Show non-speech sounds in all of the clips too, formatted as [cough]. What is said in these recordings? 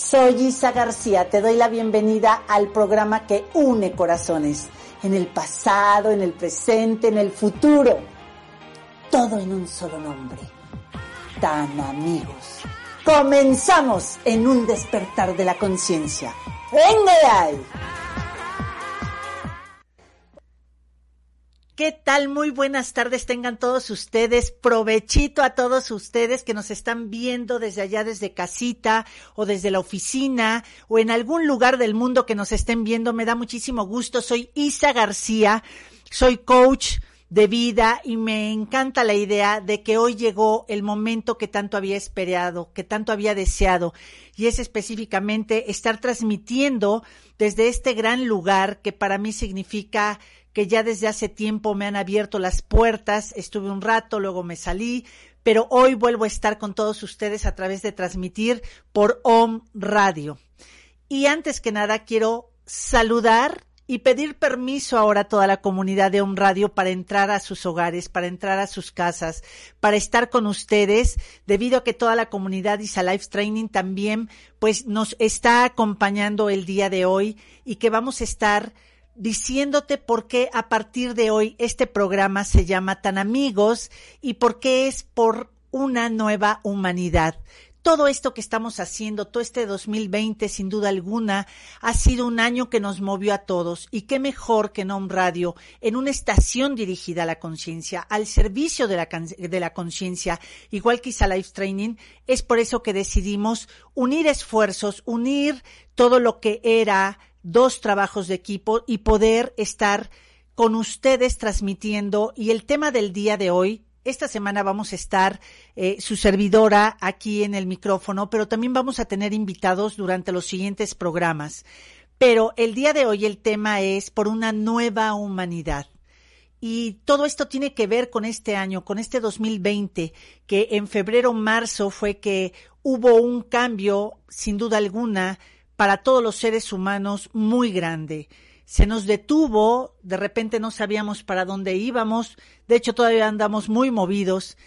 soy Isa García. Te doy la bienvenida al programa que une corazones. En el pasado, en el presente, en el futuro. Todo en un solo nombre. Tan amigos. Comenzamos en un despertar de la conciencia. ¡Venga ahí! ¿Qué tal? Muy buenas tardes tengan todos ustedes. Provechito a todos ustedes que nos están viendo desde allá, desde casita o desde la oficina o en algún lugar del mundo que nos estén viendo. Me da muchísimo gusto. Soy Isa García. Soy coach de vida y me encanta la idea de que hoy llegó el momento que tanto había esperado, que tanto había deseado y es específicamente estar transmitiendo desde este gran lugar que para mí significa que ya desde hace tiempo me han abierto las puertas, estuve un rato, luego me salí, pero hoy vuelvo a estar con todos ustedes a través de transmitir por OM Radio. Y antes que nada quiero saludar y pedir permiso ahora a toda la comunidad de OM Radio para entrar a sus hogares, para entrar a sus casas, para estar con ustedes, debido a que toda la comunidad Isa Life Training también pues nos está acompañando el día de hoy y que vamos a estar diciéndote por qué a partir de hoy este programa se llama Tan Amigos y por qué es por una nueva humanidad. Todo esto que estamos haciendo, todo este 2020, sin duda alguna, ha sido un año que nos movió a todos. Y qué mejor que NOM Radio, en una estación dirigida a la conciencia, al servicio de la, de la conciencia, igual que Life Training. Es por eso que decidimos unir esfuerzos, unir todo lo que era dos trabajos de equipo y poder estar con ustedes transmitiendo. Y el tema del día de hoy, esta semana vamos a estar eh, su servidora aquí en el micrófono, pero también vamos a tener invitados durante los siguientes programas. Pero el día de hoy el tema es por una nueva humanidad. Y todo esto tiene que ver con este año, con este 2020, que en febrero, marzo fue que hubo un cambio, sin duda alguna, para todos los seres humanos muy grande se nos detuvo, de repente no sabíamos para dónde íbamos, de hecho todavía andamos muy movidos,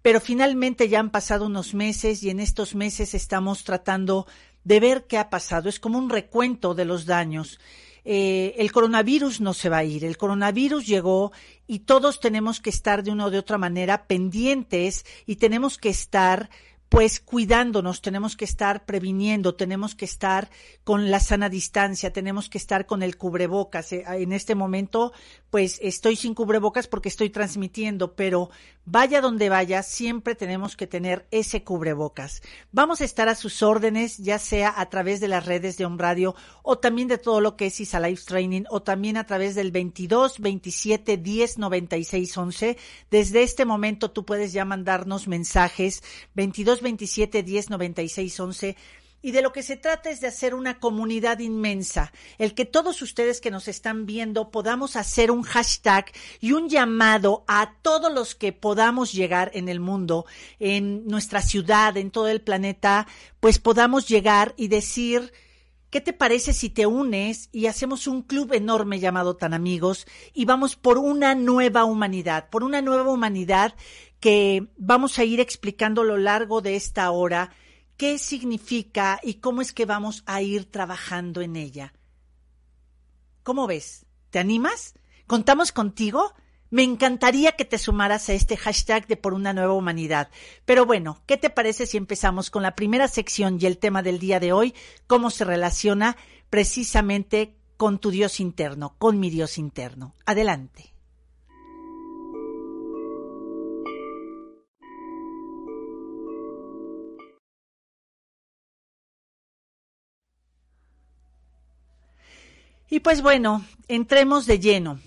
pero finalmente ya han pasado unos meses y en estos meses estamos tratando de ver qué ha pasado. Es como un recuento de los daños. Eh, el coronavirus no se va a ir, el coronavirus llegó y todos tenemos que estar de una o de otra manera pendientes y tenemos que estar pues cuidándonos, tenemos que estar previniendo, tenemos que estar con la sana distancia, tenemos que estar con el cubrebocas. En este momento, pues estoy sin cubrebocas porque estoy transmitiendo, pero vaya donde vaya, siempre tenemos que tener ese cubrebocas. Vamos a estar a sus órdenes, ya sea a través de las redes de On Radio o también de todo lo que es Isa Life Training o también a través del 22 27 10 96 11. Desde este momento tú puedes ya mandarnos mensajes 22 27 10 96 11 y de lo que se trata es de hacer una comunidad inmensa, el que todos ustedes que nos están viendo podamos hacer un hashtag y un llamado a todos los que podamos llegar en el mundo, en nuestra ciudad, en todo el planeta, pues podamos llegar y decir, ¿Qué te parece si te unes y hacemos un club enorme llamado Tan Amigos y vamos por una nueva humanidad, por una nueva humanidad que vamos a ir explicando a lo largo de esta hora qué significa y cómo es que vamos a ir trabajando en ella. ¿Cómo ves? ¿Te animas? ¿Contamos contigo? Me encantaría que te sumaras a este hashtag de por una nueva humanidad. Pero bueno, ¿qué te parece si empezamos con la primera sección y el tema del día de hoy? ¿Cómo se relaciona precisamente con tu Dios interno, con mi Dios interno? Adelante. Y pues bueno, entremos de lleno.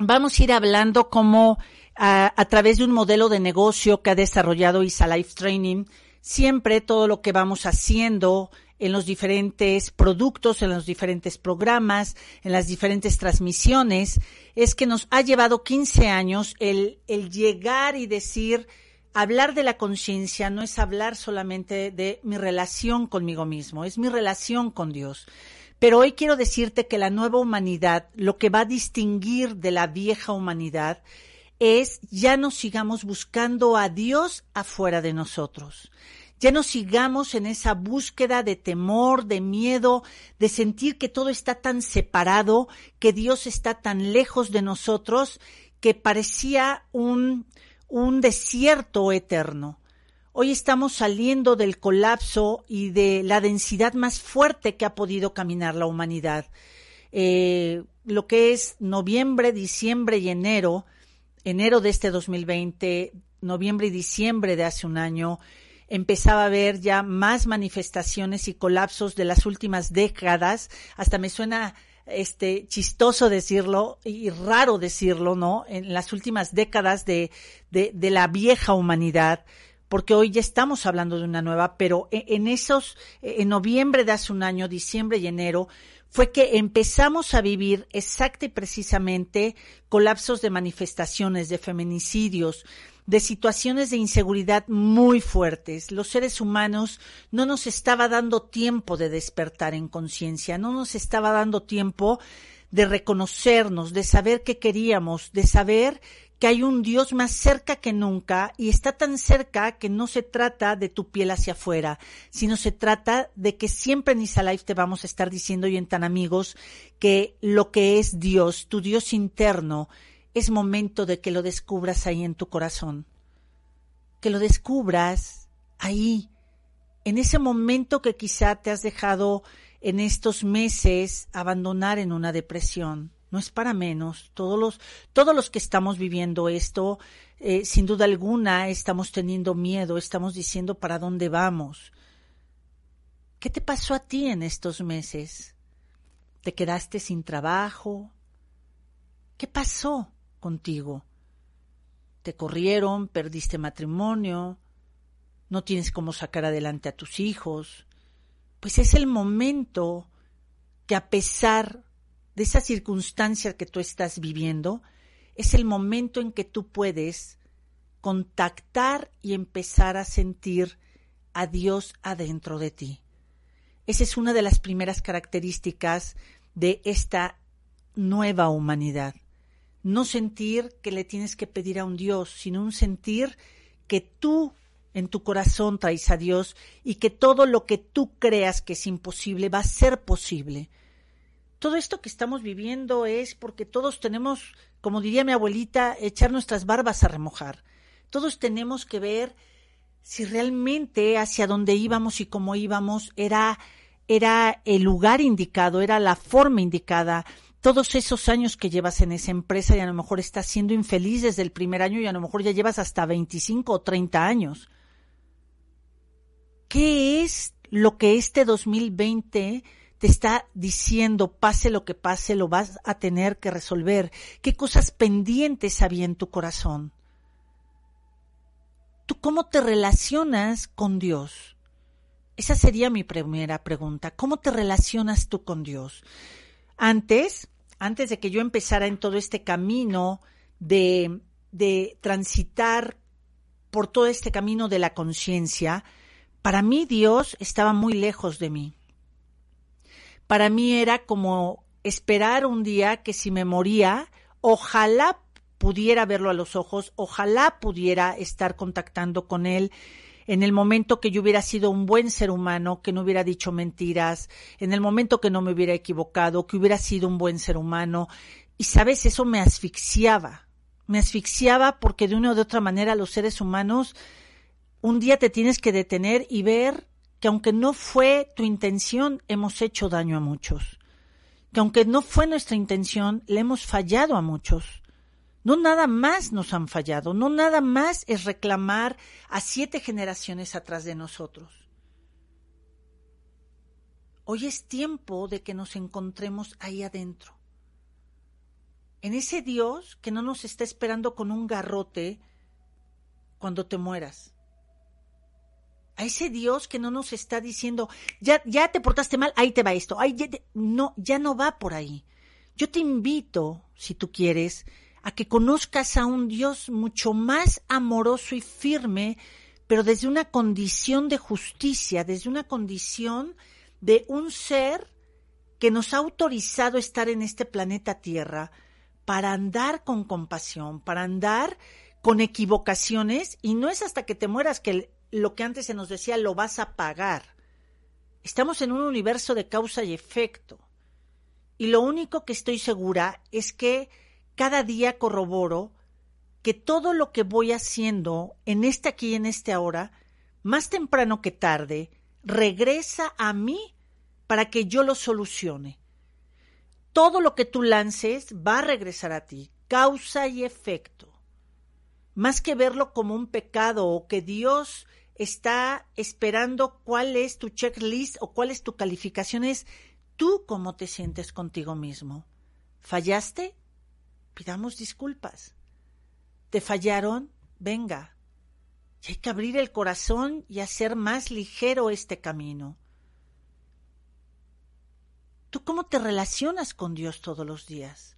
Vamos a ir hablando cómo a, través de un modelo de negocio que ha desarrollado Isa Life Training, siempre todo lo que vamos haciendo en los diferentes productos, en los diferentes programas, en las diferentes transmisiones, es que nos ha llevado 15 años el llegar y decir, hablar de la conciencia no es hablar solamente de mi relación conmigo mismo, es mi relación con Dios. Pero hoy quiero decirte que la nueva humanidad, lo que va a distinguir de la vieja humanidad, es ya no sigamos buscando a Dios afuera de nosotros. Ya no sigamos en esa búsqueda de temor, de miedo, de sentir que todo está tan separado, que Dios está tan lejos de nosotros, que parecía un, un desierto eterno. Hoy estamos saliendo del colapso y de la densidad más fuerte que ha podido caminar la humanidad. Eh, lo que es noviembre, diciembre y enero, enero de este 2020, noviembre y diciembre de hace un año, empezaba a haber ya más manifestaciones y colapsos de las últimas décadas. Hasta me suena este chistoso decirlo y raro decirlo, ¿no? En las últimas décadas de, de, de la vieja humanidad porque hoy ya estamos hablando de una nueva, pero e, en esos, e, en noviembre de hace un año, diciembre y enero, fue que empezamos a vivir exacta y precisamente colapsos de manifestaciones, de feminicidios, de situaciones de inseguridad muy fuertes. Los seres humanos no nos estaba dando tiempo de despertar en conciencia, no nos estaba dando tiempo de reconocernos, de saber qué queríamos, de saber que hay un Dios más cerca que nunca y está tan cerca que no se trata de tu piel hacia afuera, sino se trata de que siempre en Isalife te vamos a estar diciendo y en tan amigos que lo que es Dios, tu Dios interno, es momento de que lo descubras ahí en tu corazón. Que lo descubras ahí, en ese momento que quizá te has dejado en estos meses abandonar en una depresión no es para menos. Todos los, todos los que estamos viviendo esto, eh, sin duda alguna, estamos teniendo miedo, estamos diciendo para dónde vamos. ¿Qué te pasó a ti en estos meses? ¿Te quedaste sin trabajo? ¿Qué pasó contigo? ¿Te corrieron? ¿Perdiste matrimonio? ¿No tienes cómo sacar adelante a tus hijos? Pues es el momento que a pesar de esa circunstancia que tú estás viviendo, es el momento en que tú puedes contactar y empezar a sentir a Dios adentro de ti. Esa es una de las primeras características de esta nueva humanidad. No sentir que le tienes que pedir a un Dios, sino un sentir que tú en tu corazón traes a Dios y que todo lo que tú creas que es imposible va a ser posible todo esto que estamos viviendo es porque todos tenemos, como diría mi abuelita, echar nuestras barbas a remojar. Todos tenemos que ver si realmente hacia dónde íbamos y cómo íbamos era era el lugar indicado, era la forma indicada. Todos esos años que llevas en esa empresa y a lo mejor estás siendo infeliz desde el primer año y a lo mejor ya llevas hasta 25 o 30 años. ¿Qué es lo que este 2020 te está diciendo, pase lo que pase, lo vas a tener que resolver. ¿Qué cosas pendientes había en tu corazón? ¿Tú cómo te relacionas con Dios? Esa sería mi primera pregunta. ¿Cómo te relacionas tú con Dios? Antes, antes de que yo empezara en todo este camino de, de transitar por todo este camino de la conciencia, para mí Dios estaba muy lejos de mí para mí era como esperar un día que si me moría, ojalá pudiera verlo a los ojos, ojalá pudiera estar contactando con él en el momento que yo hubiera sido un buen ser humano, que no hubiera dicho mentiras, en el momento que no me hubiera equivocado, que hubiera sido un buen ser humano. Y sabes, eso me asfixiaba. Me asfixiaba porque de una o de otra manera los seres humanos un día te tienes que detener y ver que aunque no fue tu intención, hemos hecho daño a muchos. Que aunque no fue nuestra intención, le hemos fallado a muchos. No nada más nos han fallado, no nada más es reclamar a siete generaciones atrás de nosotros. Hoy es tiempo de que nos encontremos ahí adentro. En ese Dios que no nos está esperando con un garrote cuando te mueras a ese Dios que no nos está diciendo, ya, ya te portaste mal, ahí te va esto, ahí ya no, ya no va por ahí. Yo te invito, si tú quieres, a que conozcas a un Dios mucho más amoroso y firme, pero desde una condición de justicia, desde una condición de un ser que nos ha autorizado estar en este planeta Tierra para andar con compasión, para andar con equivocaciones, y no es hasta que te mueras que lo que antes se nos decía lo vas a pagar. Estamos en un universo de causa y efecto. Y lo único que estoy segura es que cada día corroboro que todo lo que voy haciendo en este aquí y en este ahora, más temprano que tarde, regresa a mí para que yo lo solucione. Todo lo que tú lances va a regresar a ti, causa y efecto. Más que verlo como un pecado o que Dios está esperando cuál es tu checklist o cuál es tu calificación, es tú cómo te sientes contigo mismo. ¿Fallaste? Pidamos disculpas. ¿Te fallaron? Venga. Y hay que abrir el corazón y hacer más ligero este camino. ¿Tú cómo te relacionas con Dios todos los días?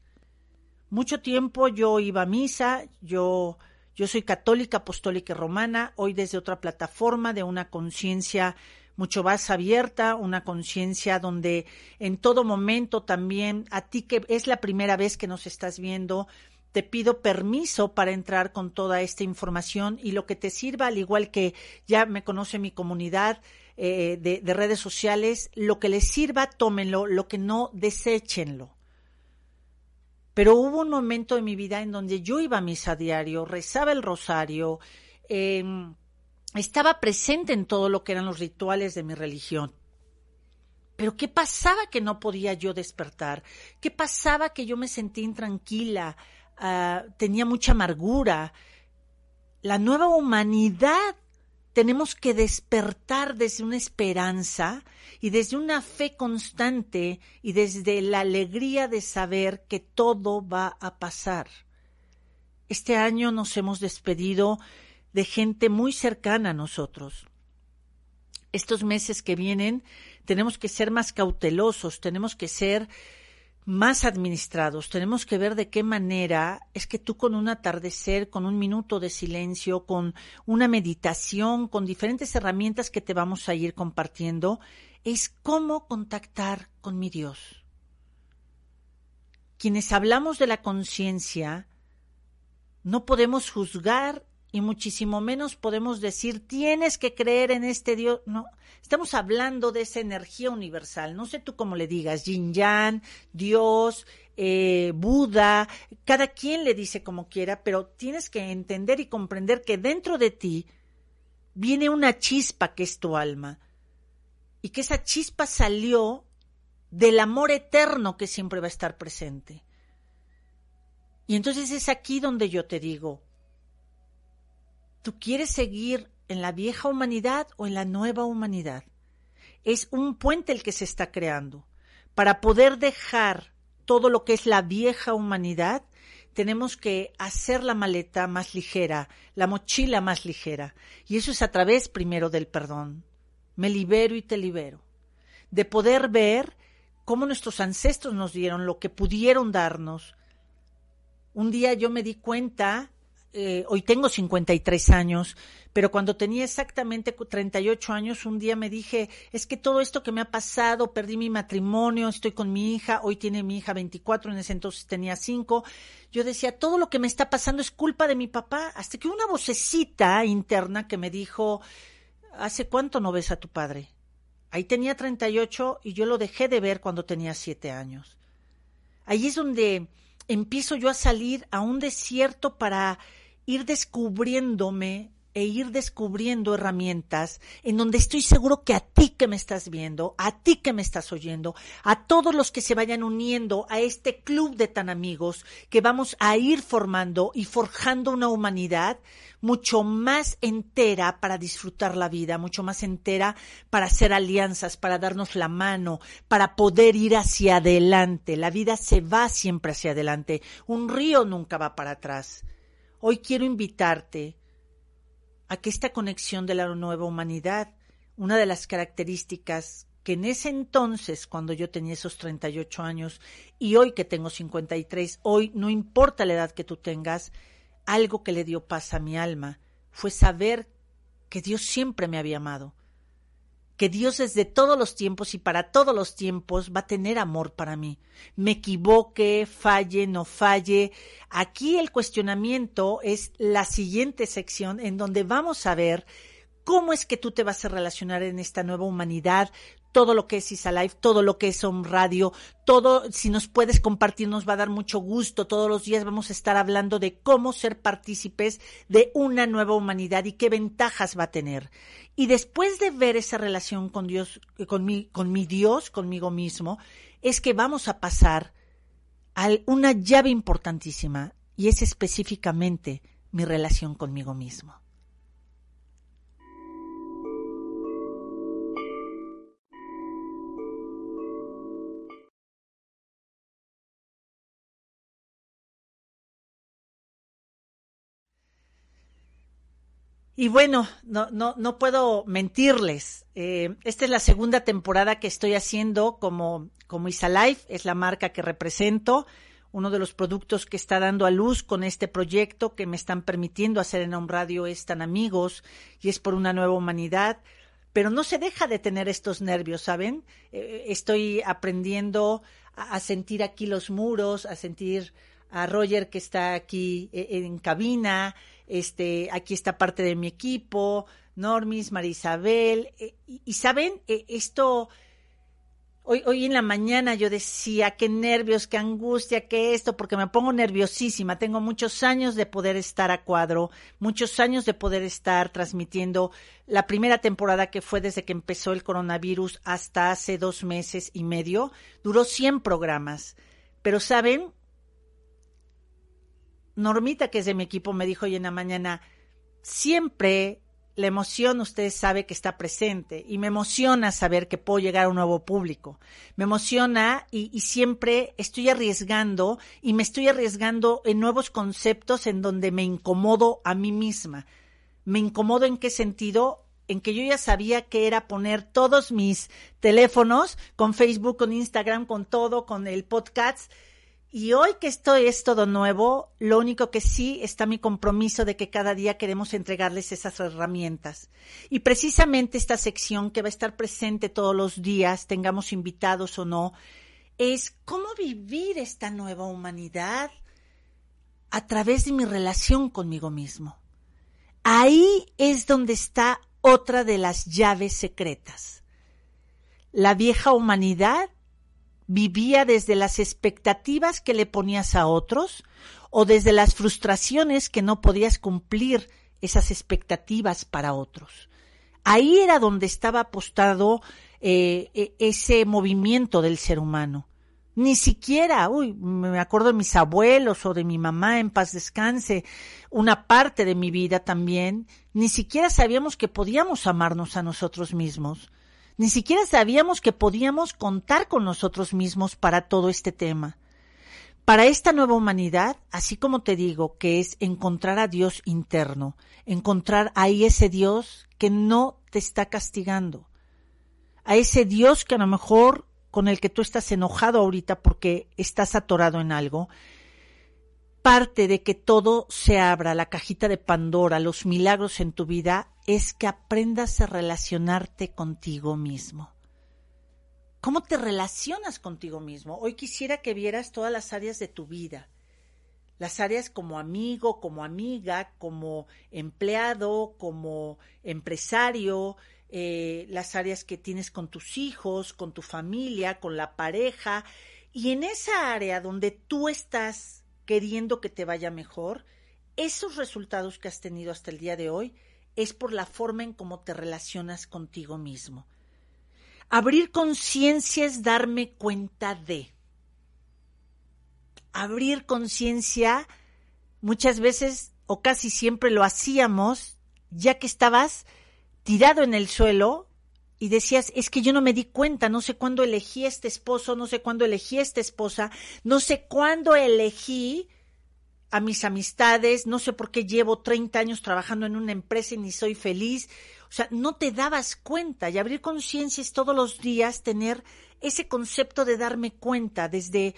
Mucho tiempo yo iba a misa, yo, yo soy católica, apostólica y romana, hoy desde otra plataforma de una conciencia mucho más abierta, una conciencia donde en todo momento también a ti que es la primera vez que nos estás viendo, te pido permiso para entrar con toda esta información y lo que te sirva, al igual que ya me conoce mi comunidad eh, de, de redes sociales, lo que les sirva, tómenlo, lo que no, deséchenlo. Pero hubo un momento en mi vida en donde yo iba a misa a diario, rezaba el rosario, eh, estaba presente en todo lo que eran los rituales de mi religión. Pero ¿qué pasaba que no podía yo despertar? ¿Qué pasaba que yo me sentía intranquila? ah, tenía mucha amargura. La nueva humanidad tenemos que despertar desde una esperanza y desde una fe constante y desde la alegría de saber que todo va a pasar. Este año nos hemos despedido de gente muy cercana a nosotros. Estos meses que vienen tenemos que ser más cautelosos, tenemos que ser más administrados, tenemos que ver de qué manera es que tú con un atardecer, con un minuto de silencio, con una meditación, con diferentes herramientas que te vamos a ir compartiendo, es cómo contactar con mi Dios. Quienes hablamos de la conciencia, no podemos juzgar y muchísimo menos podemos decir tienes que creer en este Dios. No, estamos hablando de esa energía universal. No sé tú cómo le digas, Yin Yang, Dios, eh, Buda, cada quien le dice como quiera, pero tienes que entender y comprender que dentro de ti viene una chispa que es tu alma y que esa chispa salió del amor eterno que siempre va a estar presente. Y entonces es aquí donde yo te digo, ¿Tú quieres seguir en la vieja humanidad o en la nueva humanidad? Es un puente el que se está creando. Para poder dejar todo lo que es la vieja humanidad, tenemos que hacer la maleta más ligera, la mochila más ligera. Y eso es a través primero del perdón. Me libero y te libero. De poder ver cómo nuestros ancestros nos dieron lo que pudieron darnos. Un día yo me di cuenta eh, hoy tengo 53 años, pero cuando tenía exactamente 38 años, un día me dije, es que todo esto que me ha pasado, perdí mi matrimonio, estoy con mi hija, hoy tiene mi hija 24, en ese entonces tenía 5, yo decía, todo lo que me está pasando es culpa de mi papá, hasta que una vocecita interna que me dijo, ¿hace cuánto no ves a tu padre? Ahí tenía 38 y yo lo dejé de ver cuando tenía 7 años. Ahí es donde empiezo yo a salir a un desierto para ir descubriéndome e ir descubriendo herramientas en donde estoy seguro que a ti que me estás viendo, a ti que me estás oyendo, a todos los que se vayan uniendo a este club de tan amigos que vamos a ir formando y forjando una humanidad mucho más entera para disfrutar la vida, mucho más entera para hacer alianzas, para darnos la mano, para poder ir hacia adelante. La vida se va siempre hacia adelante. Un río nunca va para atrás. Hoy quiero invitarte a que esta conexión de la nueva humanidad, una de las características que en ese entonces, cuando yo tenía esos 38 años y hoy que tengo 53, hoy no importa la edad que tú tengas, algo que le dio paz a mi alma fue saber que Dios siempre me había amado, que Dios desde todos los tiempos y para todos los tiempos va a tener amor para mí. Me equivoque, falle, no falle. Aquí el cuestionamiento es la siguiente sección en donde vamos a ver cómo es que tú te vas a relacionar en esta nueva humanidad, todo lo que es Isa Life, todo lo que es Home Radio, todo, si nos puedes compartir, nos va a dar mucho gusto. Todos los días vamos a estar hablando de cómo ser partícipes de una nueva humanidad y qué ventajas va a tener. Y después de ver esa relación con Dios, con mi Dios, conmigo mismo, es que vamos a pasar a una llave importantísima y es específicamente mi relación conmigo mismo. Y bueno, no, no, no puedo mentirles. Eh, esta es la segunda temporada que estoy haciendo como, como Isa Life, es la marca que represento, uno de los productos que está dando a luz con este proyecto que me están permitiendo hacer en un radio es tan amigos y es por una nueva humanidad. Pero no se deja de tener estos nervios, ¿saben? Eh, estoy aprendiendo a, a sentir aquí los muros, a sentir a Roger que está aquí eh, en cabina, este, aquí está parte de mi equipo, Normis, Marisabel, eh, y, saben, eh, esto, hoy, hoy en la mañana yo decía, qué nervios, qué angustia, qué esto, porque me pongo nerviosísima, tengo muchos años de poder estar a cuadro, muchos años de poder estar transmitiendo la primera temporada que fue desde que empezó el coronavirus hasta hace dos meses y medio, duró 100 programas, pero saben, Normita, que es de mi equipo, me dijo hoy en la mañana, siempre la emoción, usted sabe que está presente y me emociona saber que puedo llegar a un nuevo público. Me emociona y, y, siempre estoy arriesgando y me estoy arriesgando en nuevos conceptos en donde me incomodo a mí misma. Me incomodo en qué sentido? En que yo ya sabía que era poner todos mis teléfonos con Facebook, con Instagram, con todo, con el podcast y hoy que esto es todo nuevo, lo único que sí está mi compromiso de que cada día queremos entregarles esas herramientas. Y precisamente esta sección que va a estar presente todos los días, tengamos invitados o no, es cómo vivir esta nueva humanidad a través de mi relación conmigo mismo. Ahí es donde está otra de las llaves secretas. La vieja humanidad vivía desde las expectativas que le ponías a otros o desde las frustraciones que no podías cumplir esas expectativas para otros. Ahí era donde estaba apostado eh, e, ese movimiento del ser humano. Ni siquiera, uy, me acuerdo de mis abuelos o de mi mamá en paz descanse, una parte de mi vida también, ni siquiera sabíamos que podíamos amarnos a nosotros mismos. Ni siquiera sabíamos que podíamos contar con nosotros mismos para todo este tema. Para esta nueva humanidad, así como te digo, que es encontrar a Dios interno, encontrar ahí ese Dios que no te está castigando, a ese Dios que a lo mejor con el que tú estás enojado ahorita porque estás atorado en algo, parte de que todo se abra, la cajita de Pandora, los milagros en tu vida, es que aprendas a relacionarte contigo mismo. ¿Cómo te relacionas contigo mismo? Hoy quisiera que vieras todas las áreas de tu vida. Las áreas como amigo, como amiga, como empleado, como empresario, eh, las áreas que tienes con tus hijos, con tu familia, con la pareja. Y en esa área donde tú estás queriendo que te vaya mejor, esos resultados que has tenido hasta el día de hoy es por la forma en cómo te relacionas contigo mismo. Abrir conciencia es darme cuenta de. Abrir conciencia muchas veces o casi siempre lo hacíamos ya que estabas tirado en el suelo y decías, es que yo no me di cuenta, no sé cuándo elegí a este esposo, no sé cuándo elegí a esta esposa, no sé cuándo elegí a mis amistades, no sé por qué llevo 30 años trabajando en una empresa y ni soy feliz. O sea, no te dabas cuenta y abrir conciencia es todos los días tener ese concepto de darme cuenta desde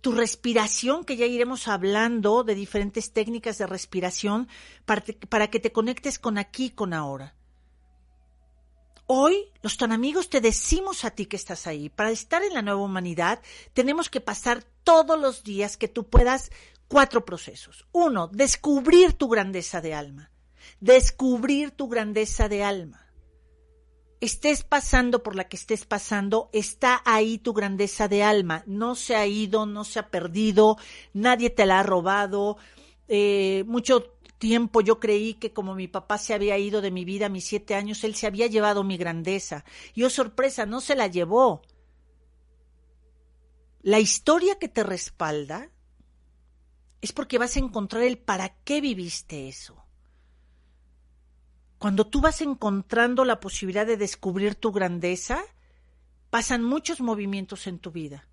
tu respiración, que ya iremos hablando de diferentes técnicas de respiración para, para que te conectes con aquí con ahora. Hoy, los tan amigos, te decimos a ti que estás ahí. Para estar en la nueva humanidad, tenemos que pasar todos los días que tú puedas cuatro procesos. Uno, descubrir tu grandeza de alma. Descubrir tu grandeza de alma. Estés pasando por la que estés pasando, está ahí tu grandeza de alma. No se ha ido, no se ha perdido, nadie te la ha robado. Eh, mucho tiempo yo creí que como mi papá se había ido de mi vida a mis siete años, él se había llevado mi grandeza. Y oh sorpresa, no se la llevó. La historia que te respalda es porque vas a encontrar el para qué viviste eso. Cuando tú vas encontrando la posibilidad de descubrir tu grandeza, pasan muchos movimientos en tu vida.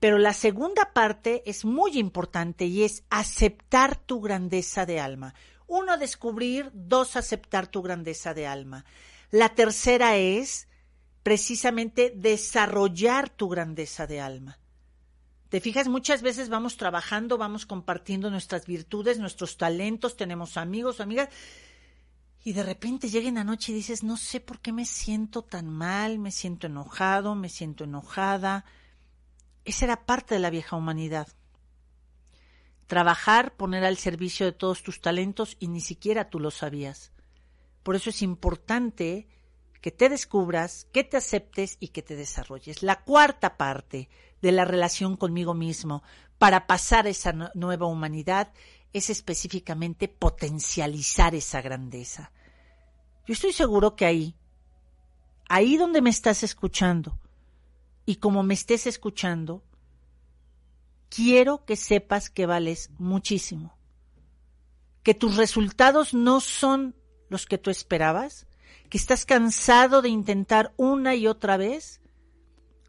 Pero la segunda parte es muy importante y es aceptar tu grandeza de alma. Uno, descubrir, dos, aceptar tu grandeza de alma. La tercera es precisamente desarrollar tu grandeza de alma. Te fijas, muchas veces vamos trabajando, vamos compartiendo nuestras virtudes, nuestros talentos, tenemos amigos, amigas, y de repente llega en la noche y dices, no sé por qué me siento tan mal, me siento enojado, me siento enojada. Esa era parte de la vieja humanidad. Trabajar, poner al servicio de todos tus talentos y ni siquiera tú lo sabías. Por eso es importante que te descubras, que te aceptes y que te desarrolles. La cuarta parte de la relación conmigo mismo para pasar esa nueva humanidad es específicamente potencializar esa grandeza. Yo estoy seguro que ahí, ahí donde me estás escuchando y como me estés escuchando, quiero que sepas que vales muchísimo, que tus resultados no son los que tú esperabas, que estás cansado de intentar una y otra vez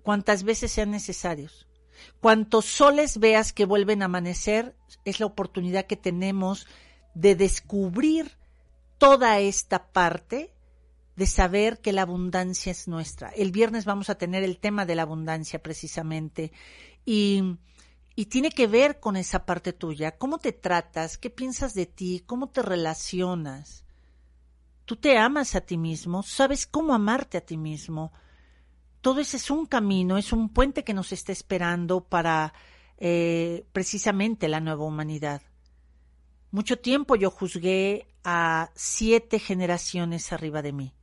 cuantas veces sean necesarios. Cuantos soles veas que vuelven a amanecer, es la oportunidad que tenemos de descubrir toda esta parte de saber que la abundancia es nuestra. El viernes vamos a tener el tema de la abundancia precisamente y, y tiene que ver con esa parte tuya. ¿Cómo te tratas? ¿Qué piensas de ti? ¿Cómo te relacionas? Tú te amas a ti mismo, sabes cómo amarte a ti mismo todo ese es un camino, es un puente que nos está esperando para eh, precisamente la nueva humanidad. Mucho tiempo yo juzgué a siete generaciones arriba de mí.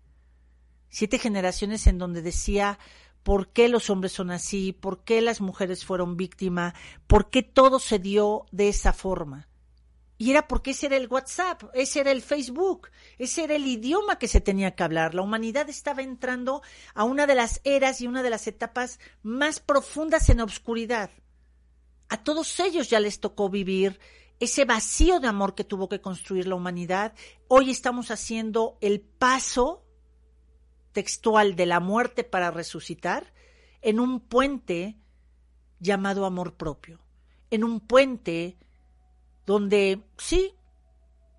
Siete generaciones en donde decía por qué los hombres son así, por qué las mujeres fueron víctimas, por qué todo se dio de esa forma. Y era porque ese era el WhatsApp, ese era el Facebook, ese era el idioma que se tenía que hablar. La humanidad estaba entrando a una de las eras y una de las etapas más profundas en la oscuridad. A todos ellos ya les tocó vivir ese vacío de amor que tuvo que construir la humanidad. Hoy estamos haciendo el paso textual de la muerte para resucitar en un puente llamado amor propio, en un puente donde sí,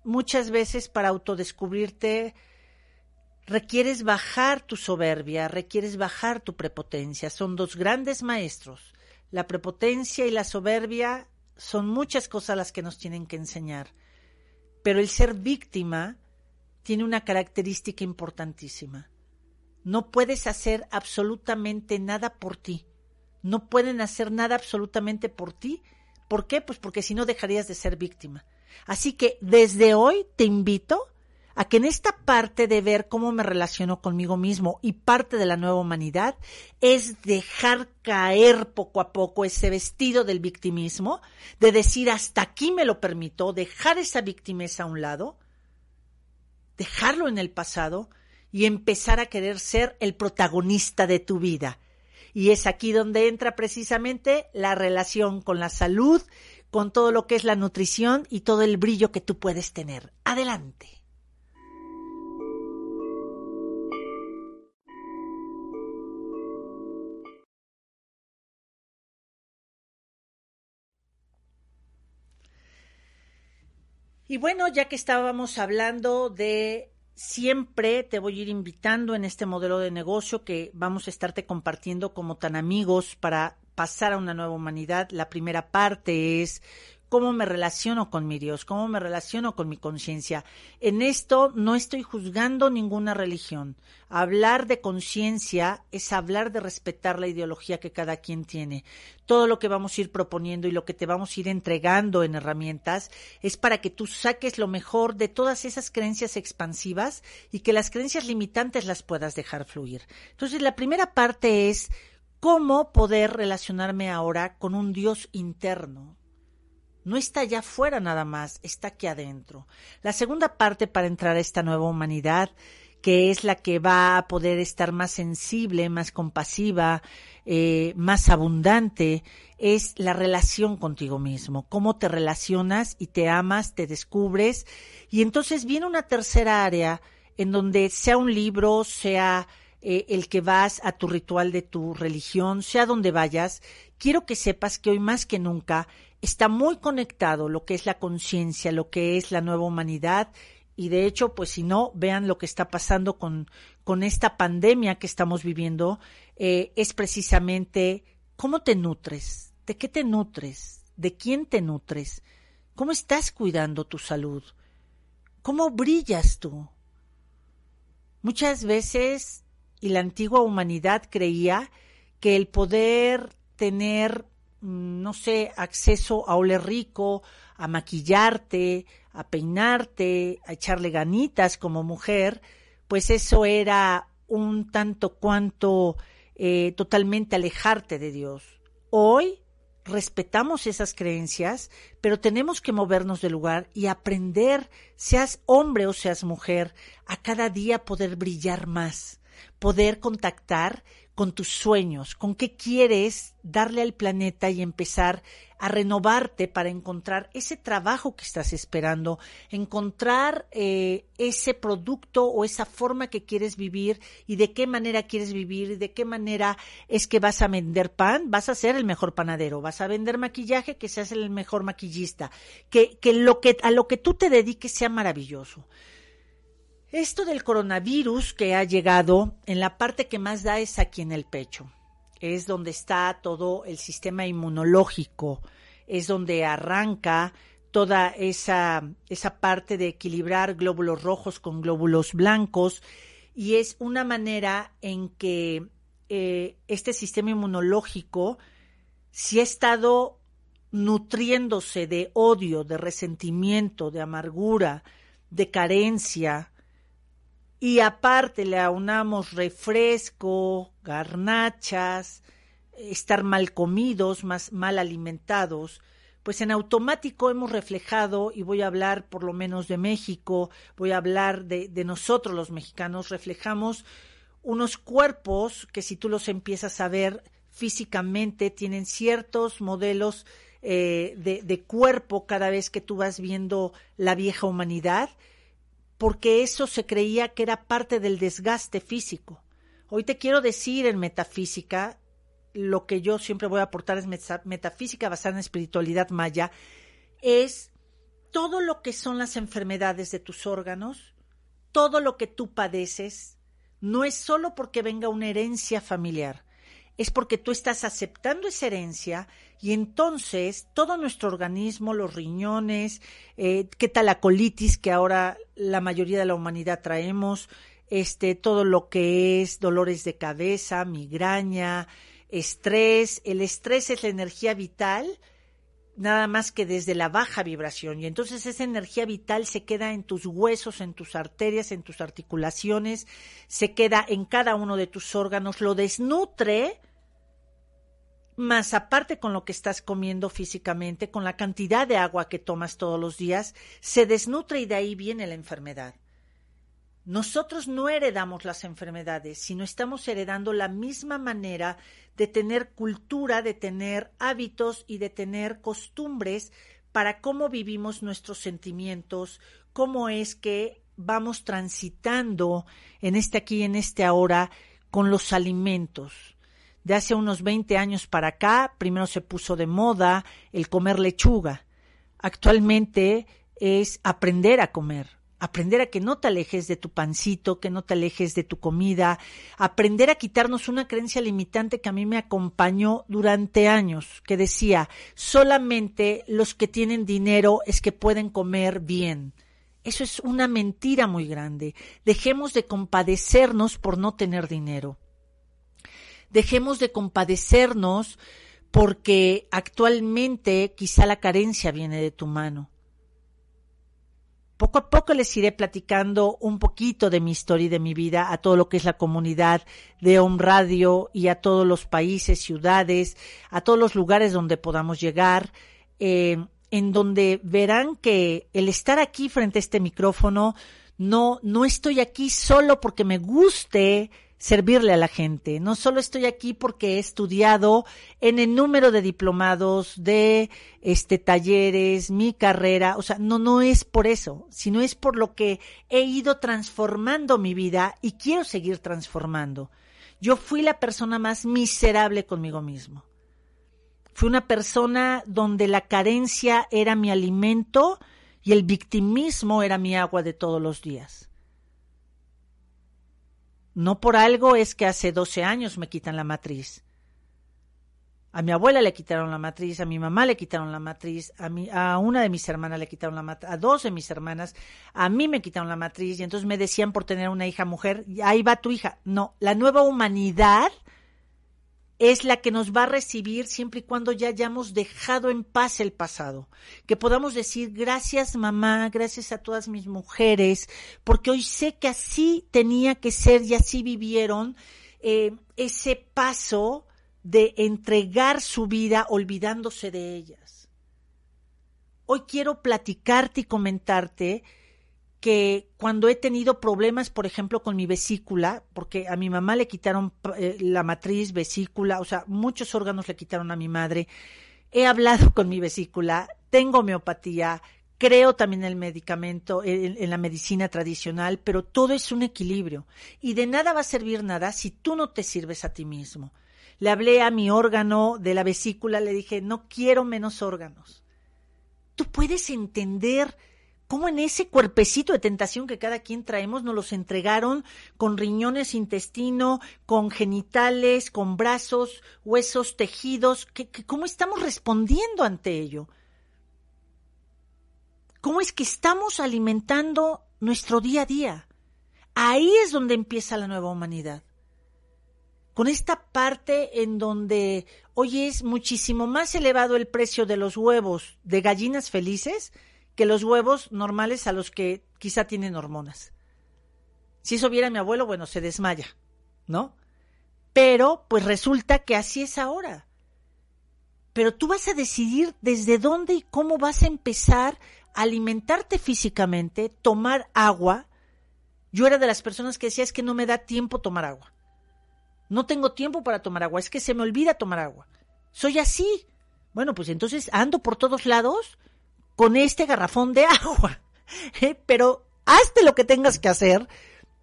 muchas veces para autodescubrirte requieres bajar tu soberbia, requieres bajar tu prepotencia. Son dos grandes maestros. La prepotencia y la soberbia son muchas cosas las que nos tienen que enseñar. Pero el ser víctima tiene una característica importantísima. No puedes hacer absolutamente nada por ti. No pueden hacer nada absolutamente por ti ¿Por qué? Pues porque si no dejarías de ser víctima. Así que desde hoy te invito a que en esta parte de ver cómo me relaciono conmigo mismo y parte de la nueva humanidad es dejar caer poco a poco ese vestido del victimismo, de decir hasta aquí me lo permito, dejar esa victimeza a un lado, dejarlo en el pasado y empezar a querer ser el protagonista de tu vida, y es aquí donde entra precisamente la relación con la salud, con todo lo que es la nutrición y todo el brillo que tú puedes tener. Adelante. Y bueno, ya que estábamos hablando de siempre te voy a ir invitando en este modelo de negocio que vamos a estarte compartiendo como tan amigos para pasar a una nueva humanidad. La primera parte es cómo me relaciono con mi Dios, cómo me relaciono con mi conciencia. En esto no estoy juzgando ninguna religión. Hablar de conciencia es hablar de respetar la ideología que cada quien tiene. Todo lo que vamos a ir proponiendo y lo que te vamos a ir entregando en herramientas es para que tú saques lo mejor de todas esas creencias expansivas y que las creencias limitantes las puedas dejar fluir. Entonces, la primera parte es cómo poder relacionarme ahora con un Dios interno, no está allá afuera nada más, está aquí adentro. La segunda parte para entrar a esta nueva humanidad, que es la que va a poder estar más sensible, más compasiva, eh, más abundante, es la relación contigo mismo, cómo te relacionas y te amas, te descubres. Y entonces viene una tercera área en donde sea un libro, sea eh, el que vas a tu ritual de tu religión, sea donde vayas, quiero que sepas que hoy más que nunca está muy conectado lo que es la conciencia, lo que es la nueva humanidad y de hecho, pues si no, vean lo que está pasando con, con esta pandemia que estamos viviendo, eh, es precisamente cómo te nutres, de qué te nutres, de quién te nutres, cómo estás cuidando tu salud, cómo brillas tú. Muchas veces, y la antigua humanidad creía que el poder tener no sé, acceso a oler rico, a maquillarte, a peinarte, a echarle ganitas como mujer, pues eso era un tanto cuanto eh, totalmente alejarte de Dios. Hoy respetamos esas creencias, pero tenemos que movernos del lugar y aprender, seas hombre o seas mujer, a cada día poder brillar más, poder contactar con tus sueños, con qué quieres darle al planeta y empezar a renovarte para encontrar ese trabajo que estás esperando, encontrar eh, ese producto o esa forma que quieres vivir y de qué manera quieres vivir y de qué manera es que vas a vender pan, vas a ser el mejor panadero, vas a vender maquillaje, que seas el mejor maquillista, que, que, lo que a lo que tú te dediques sea maravilloso. Esto del coronavirus que ha llegado, en la parte que más da es aquí en el pecho. Es donde está todo el sistema inmunológico, es donde arranca toda esa, esa parte de equilibrar glóbulos rojos con glóbulos blancos y es una manera en que eh, este sistema inmunológico, si ha estado nutriéndose de odio, de resentimiento, de amargura, de carencia, y aparte le aunamos refresco, garnachas, estar mal comidos, más mal alimentados, pues en automático hemos reflejado, y voy a hablar por lo menos de México, voy a hablar de, nosotros los mexicanos, reflejamos unos cuerpos que si tú los empiezas a ver físicamente tienen ciertos modelos eh, de, de cuerpo cada vez que tú vas viendo la vieja humanidad porque eso se creía que era parte del desgaste físico. Hoy te quiero decir en metafísica, lo que yo siempre voy a aportar es metafísica basada en espiritualidad maya, es todo lo que son las enfermedades de tus órganos, todo lo que tú padeces, no es solo porque venga una herencia familiar, es porque tú estás aceptando esa herencia y entonces todo nuestro organismo, los riñones, eh, qué tal la colitis que ahora la mayoría de la humanidad traemos, este, todo lo que es dolores de cabeza, migraña, estrés. El estrés es la energía vital, nada más que desde la baja vibración. Y entonces esa energía vital se queda en tus huesos, en tus arterias, en tus articulaciones, se queda en cada uno de tus órganos, lo desnutre más aparte con lo que estás comiendo físicamente, con la cantidad de agua que tomas todos los días, se desnutre y de ahí viene la enfermedad. Nosotros no heredamos las enfermedades, sino estamos heredando la misma manera de tener cultura, de tener hábitos y de tener costumbres para cómo vivimos nuestros sentimientos, cómo es que vamos transitando en este aquí, en este ahora, con los alimentos de hace unos 20 años para acá, primero se puso de moda el comer lechuga. Actualmente es aprender a comer, aprender a que no te alejes de tu pancito, que no te alejes de tu comida, aprender a quitarnos una creencia limitante que a mí me acompañó durante años, que decía, solamente los que tienen dinero es que pueden comer bien. Eso es una mentira muy grande. Dejemos de compadecernos por no tener dinero. Dejemos de compadecernos porque actualmente quizá la carencia viene de tu mano. Poco a poco les iré platicando un poquito de mi historia y de mi vida a todo lo que es la comunidad de Home Radio y a todos los países, ciudades, a todos los lugares donde podamos llegar, eh, en donde verán que el estar aquí frente a este micrófono no, no estoy aquí solo porque me guste servirle a la gente. No solo estoy aquí porque he estudiado en el número de diplomados, de este talleres, mi carrera, o sea, no no es por eso, sino es por lo que he ido transformando mi vida y quiero seguir transformando. Yo fui la persona más miserable conmigo mismo. Fui una persona donde la carencia era mi alimento y el victimismo era mi agua de todos los días no por algo es que hace 12 años me quitan la matriz. A mi abuela le quitaron la matriz, a mi mamá le quitaron la matriz, a, mi, a una de mis hermanas le quitaron la matriz, a dos de mis hermanas, a mí me quitaron la matriz y entonces me decían por tener una hija mujer, ahí va tu hija. No, la nueva humanidad es la que nos va a recibir siempre y cuando ya hayamos dejado en paz el pasado. Que podamos decir gracias mamá, gracias a todas mis mujeres, porque hoy sé que así tenía que ser y así vivieron eh, ese paso de entregar su vida olvidándose de ellas. Hoy quiero platicarte y comentarte que cuando he tenido problemas, por ejemplo, con mi vesícula, porque a mi mamá le quitaron eh, la matriz, vesícula, o sea, muchos órganos le quitaron a mi madre, he hablado [laughs] con mi vesícula, tengo homeopatía, creo también en el medicamento, en, en, la medicina tradicional, pero todo es un equilibrio. Y de nada va a servir nada si tú no te sirves a ti mismo. Le hablé a mi órgano de la vesícula, le dije, no quiero menos órganos. Tú puedes entender cómo en ese cuerpecito de tentación que cada quien traemos nos los entregaron con riñones, intestino, con genitales, con brazos, huesos, tejidos, cómo estamos respondiendo ante ello. ¿Cómo es que estamos alimentando nuestro día a día? Ahí es donde empieza la nueva humanidad. Con esta parte en donde hoy es muchísimo más elevado el precio de los huevos de gallinas felices que los huevos normales a los que quizá tienen hormonas. Si eso viera mi abuelo, bueno, se desmaya, ¿no? Pero pues resulta que así es ahora. Pero tú vas a decidir desde dónde y cómo vas a empezar a alimentarte físicamente, tomar agua. Yo era de las personas que decía es que no me da tiempo tomar agua. No tengo tiempo para tomar agua, es que se me olvida tomar agua. Soy así. Bueno, pues entonces ando por todos lados con este garrafón de agua. [laughs] ¿eh? Pero hazte lo que tengas que hacer,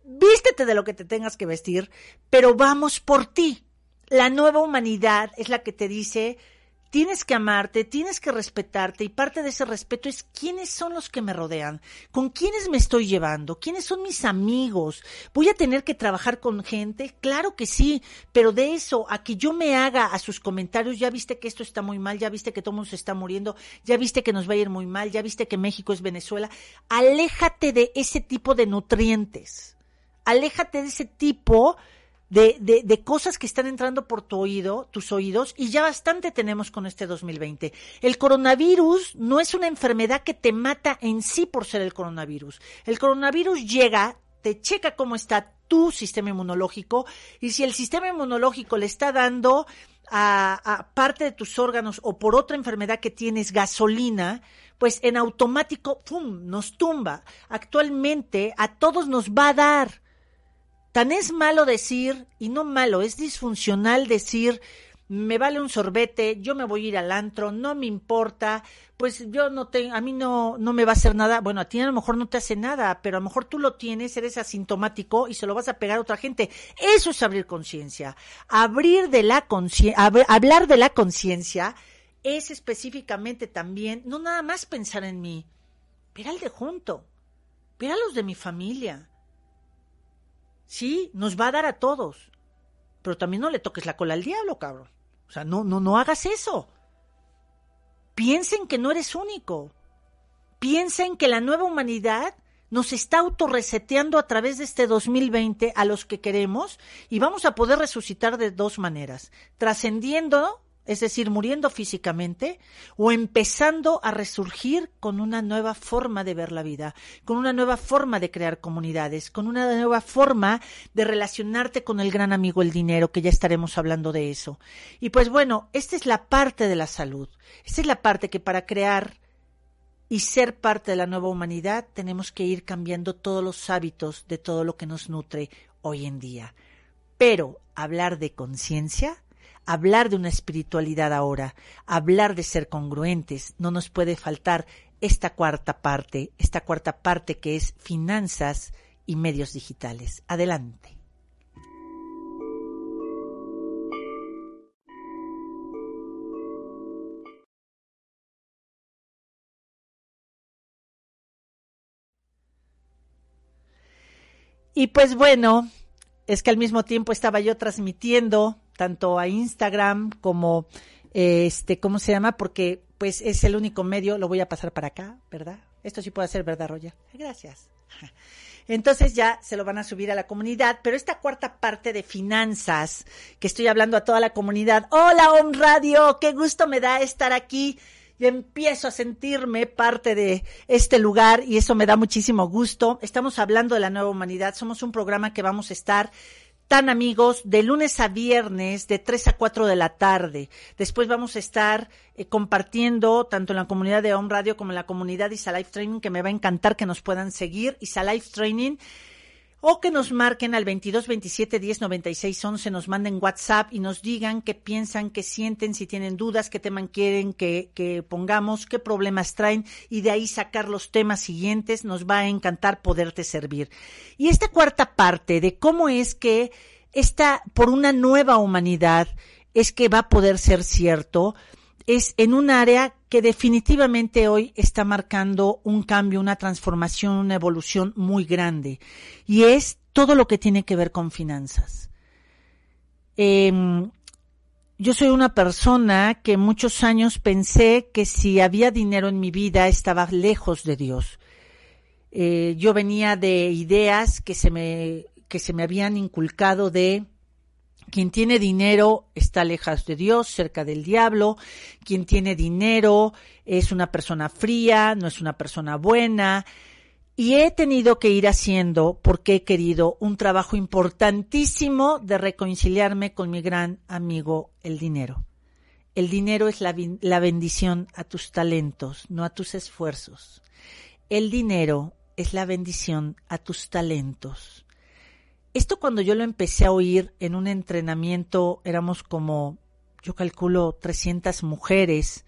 vístete de lo que te tengas que vestir, pero vamos por ti. La nueva humanidad es la que te dice, tienes que amarte, tienes que respetarte y parte de ese respeto es quiénes son los que me rodean, con quiénes me estoy llevando, quiénes son mis amigos. ¿Voy a tener que trabajar con gente? Claro que sí, pero de eso a que yo me haga a sus comentarios, ya viste que esto está muy mal, ya viste que todo mundo se está muriendo, ya viste que nos va a ir muy mal, ya viste que México es Venezuela, aléjate de ese tipo de nutrientes. Aléjate de ese tipo de, de, de, cosas que están entrando por tu oído, tus oídos, y ya bastante tenemos con este 2020. El coronavirus no es una enfermedad que te mata en sí por ser el coronavirus. El coronavirus llega, te checa cómo está tu sistema inmunológico, y si el sistema inmunológico le está dando a, a parte de tus órganos o por otra enfermedad que tienes gasolina, pues en automático, ¡pum!, nos tumba. Actualmente a todos nos va a dar Tan es malo decir, y no malo, es disfuncional decir, me vale un sorbete, yo me voy a ir al antro, no me importa, pues yo no tengo, a mí no, no me va a hacer nada, bueno, a ti a lo mejor no te hace nada, pero a lo mejor tú lo tienes, eres asintomático y se lo vas a pegar a otra gente. Eso es abrir conciencia. Abrir de la conciencia, hablar de la conciencia es específicamente también, no nada más pensar en mí, Ver al de junto, ver a los de mi familia. Sí, nos va a dar a todos, pero también no le toques la cola al diablo, cabrón. O sea, no, no, no hagas eso. Piensen que no eres único. Piensen que la nueva humanidad nos está autorreseteando a través de este 2020 a los que queremos y vamos a poder resucitar de dos maneras, trascendiendo, es decir, muriendo físicamente, o empezando a resurgir con una nueva forma de ver la vida, con una nueva forma de crear comunidades, con una nueva forma de relacionarte con el gran amigo el dinero, que ya estaremos hablando de eso. Y pues bueno, esta es la parte de la salud, esta es la parte que para crear y ser parte de la nueva humanidad, tenemos que ir cambiando todos los hábitos de todo lo que nos nutre hoy en día. Pero hablar de conciencia, hablar de una espiritualidad ahora, hablar de ser congruentes, no nos puede faltar esta cuarta parte, esta cuarta parte que es finanzas y medios digitales. Adelante. Y pues bueno, es que al mismo tiempo estaba yo transmitiendo tanto a Instagram como este, ¿cómo se llama? Porque pues es el único medio, lo voy a pasar para acá, ¿verdad? Esto sí puede ser, ¿verdad, Roger? Gracias. [laughs] Entonces ya se lo van a subir a la comunidad, pero esta cuarta parte de finanzas, que estoy hablando a toda la comunidad, hola Om Radio, qué gusto me da estar aquí y empiezo a sentirme parte de este lugar y eso me da muchísimo gusto. Estamos hablando de la nueva humanidad. Somos un programa que vamos a estar tan amigos de lunes a viernes de 3 a 4 de la tarde. Después vamos a estar eh, compartiendo tanto en la comunidad de Home Radio como en la comunidad de Isa Life Training que me va a encantar que nos puedan seguir. Isa Life Training o que nos marquen al 22 27 10 96 11, nos manden WhatsApp y nos digan qué piensan, qué sienten, si tienen dudas, qué tema quieren que, que pongamos, qué problemas traen y de ahí sacar los temas siguientes. Nos va a encantar poderte servir. Y esta cuarta parte de cómo es que esta, por una nueva humanidad, es que va a poder ser cierto, es en un área que definitivamente hoy está marcando un cambio, una transformación, una evolución muy grande. Y es todo lo que tiene que ver con finanzas. Em, yo soy una persona que muchos años pensé que si había dinero en mi vida estaba lejos de Dios. Eh, yo venía de ideas que se me, que se me habían inculcado de quien tiene dinero está lejos de Dios, cerca del diablo. Quien tiene dinero es una persona fría, no es una persona buena. Y he tenido que ir haciendo, porque he querido, un trabajo importantísimo de reconciliarme con mi gran amigo, el dinero. El dinero es la, la bendición a tus talentos, no a tus esfuerzos. El dinero es la bendición a tus talentos esto cuando yo lo empecé a oír en un entrenamiento, éramos como, yo calculo, 300 mujeres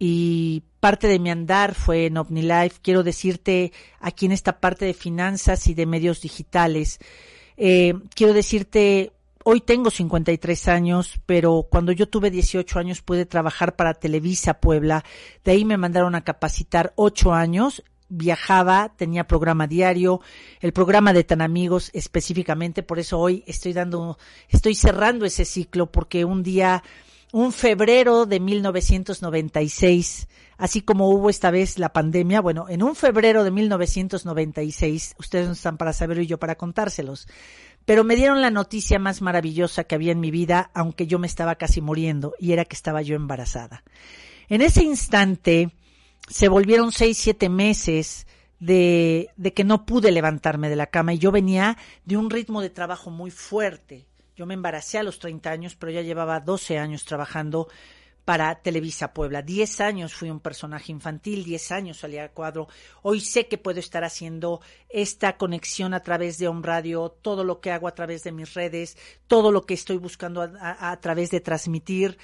y parte de mi andar fue en OmniLife. Quiero decirte aquí en esta parte de finanzas y de medios digitales. Eh, quiero decirte, hoy tengo 53 años, pero cuando yo tuve 18 años pude trabajar para Televisa Puebla. De ahí me mandaron a capacitar 8 años viajaba, tenía programa diario, el programa de Tan Amigos específicamente, por eso hoy estoy dando, estoy cerrando ese ciclo porque un día, un febrero de 1996, así como hubo esta vez la pandemia, bueno, en un febrero de 1996, ustedes no están para saberlo y yo para contárselos, pero me dieron la noticia más maravillosa que había en mi vida, aunque yo me estaba casi muriendo, y era que estaba yo embarazada. En ese instante, se volvieron seis, siete meses de, de que no pude levantarme de la cama y yo venía de un ritmo de trabajo muy fuerte. Yo me embaracé a los 30 años, pero ya llevaba 12 años trabajando para Televisa Puebla. 10 años fui un personaje infantil, 10 años salí al cuadro. Hoy sé que puedo estar haciendo esta conexión a través de Home Radio, todo lo que hago a través de mis redes, todo lo que estoy buscando a, a través de transmitir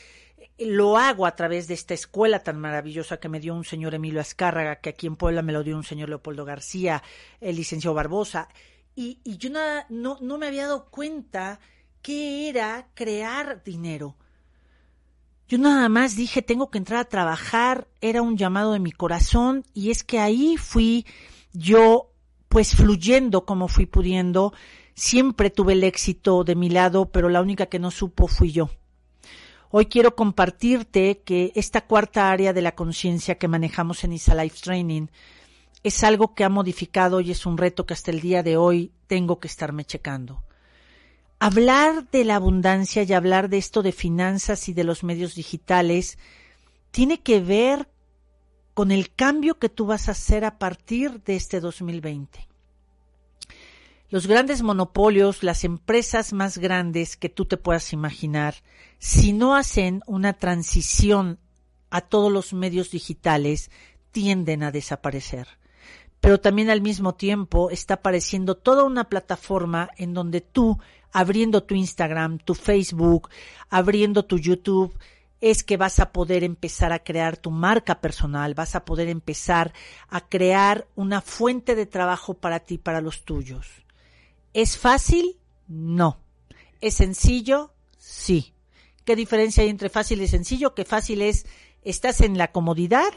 lo hago a través de esta escuela tan maravillosa que me dio un señor Emilio Azcárraga, que aquí en Puebla me lo dio un señor Leopoldo García, el licenciado Barbosa, y, y yo no, no me había dado cuenta qué era crear dinero. Yo nada más dije, tengo que entrar a trabajar, era un llamado de mi corazón y es que ahí fui yo pues fluyendo como fui pudiendo. Siempre tuve el éxito de mi lado, pero la única que no supo fui yo. Hoy quiero compartirte que esta cuarta área de la conciencia que manejamos en ISA Life Training es algo que ha modificado y es un reto que hasta el día de hoy tengo que estarme checando hablar de la abundancia y hablar de esto de finanzas y de los medios digitales tiene que ver con el cambio que tú vas a hacer a partir de este 2020. Los grandes monopolios, las empresas más grandes que tú te puedas imaginar, si no hacen una transición a todos los medios digitales, tienden a desaparecer. Pero también al mismo tiempo está apareciendo toda una plataforma en donde tú abriendo tu Instagram, tu Facebook, abriendo tu YouTube, es que vas a poder empezar a crear tu marca personal, vas a poder empezar a crear una fuente de trabajo para ti, para los tuyos. ¿Es fácil? No. ¿Es sencillo? Sí. ¿Qué diferencia hay entre fácil y sencillo? Que fácil es, estás en la comodidad,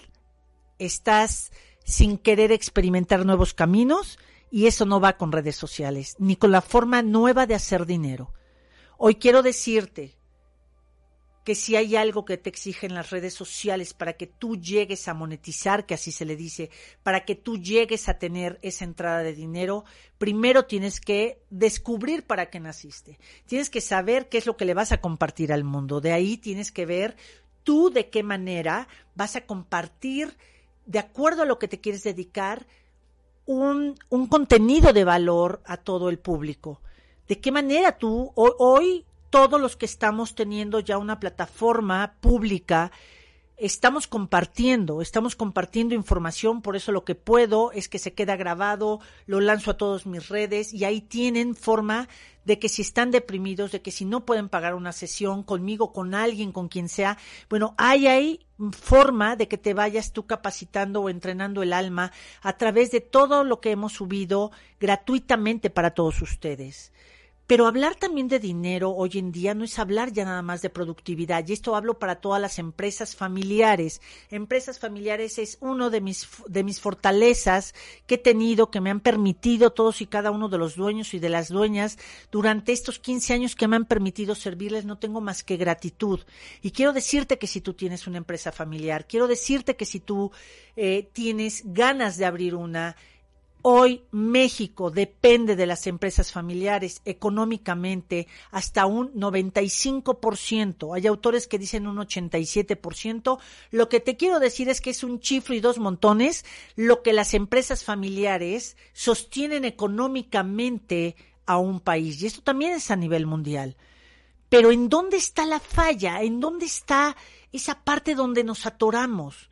estás sin querer experimentar nuevos caminos y eso no va con redes sociales, ni con la forma nueva de hacer dinero. Hoy quiero decirte que si hay algo que te exigen las redes sociales para que tú llegues a monetizar, que así se le dice, para que tú llegues a tener esa entrada de dinero, primero tienes que descubrir para qué naciste. Tienes que saber qué es lo que le vas a compartir al mundo. De ahí tienes que ver tú de qué manera vas a compartir, de acuerdo a lo que te quieres dedicar, un, un contenido de valor a todo el público. ¿De qué manera tú, hoy, hoy todos los que estamos teniendo ya una plataforma pública, estamos compartiendo, estamos compartiendo información, por eso lo que puedo es que se queda grabado, lo lanzo a todas mis redes y ahí tienen forma de que si están deprimidos, de que si no pueden pagar una sesión conmigo, con alguien, con quien sea, bueno, hay ahí forma de que te vayas tú capacitando o entrenando el alma a través de todo lo que hemos subido gratuitamente para todos ustedes. Pero hablar también de dinero hoy en día no es hablar ya nada más de productividad, y esto hablo para todas las empresas familiares. Empresas familiares es uno de mis, de mis fortalezas que he tenido, que me han permitido todos y cada uno de los dueños y de las dueñas durante estos 15 años que me han permitido servirles, no tengo más que gratitud. Y quiero decirte que si tú tienes una empresa familiar, quiero decirte que si tú eh, tienes ganas de abrir una, Hoy México depende de las empresas familiares económicamente hasta un 95%. Hay autores que dicen un 87%. Lo que te quiero decir es que es un chiflo y dos montones lo que las empresas familiares sostienen económicamente a un país. Y esto también es a nivel mundial. Pero ¿en dónde está la falla? ¿En dónde está esa parte donde nos atoramos?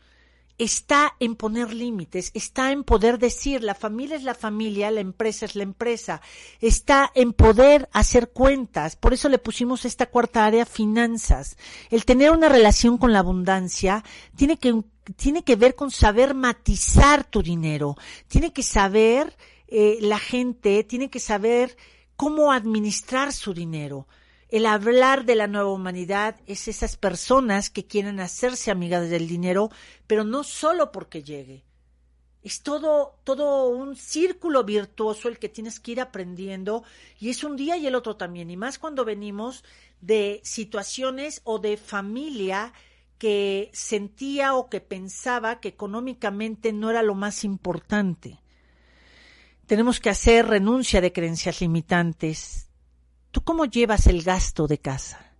Está en poner límites, está en poder decir la familia es la familia, la empresa es la empresa, está en poder hacer cuentas. Por eso le pusimos esta cuarta área, finanzas. El tener una relación con la abundancia tiene que, tiene que ver con saber matizar tu dinero, tiene que saber eh, la gente, tiene que saber cómo administrar su dinero. El hablar de la nueva humanidad es esas personas que quieren hacerse amigas del dinero, pero no solo porque llegue. Es todo, todo un círculo virtuoso el que tienes que ir aprendiendo y es un día y el otro también. Y más cuando venimos de situaciones o de familia que sentía o que pensaba que económicamente no era lo más importante. Tenemos que hacer renuncia de creencias limitantes, ¿Tú cómo llevas el gasto de casa?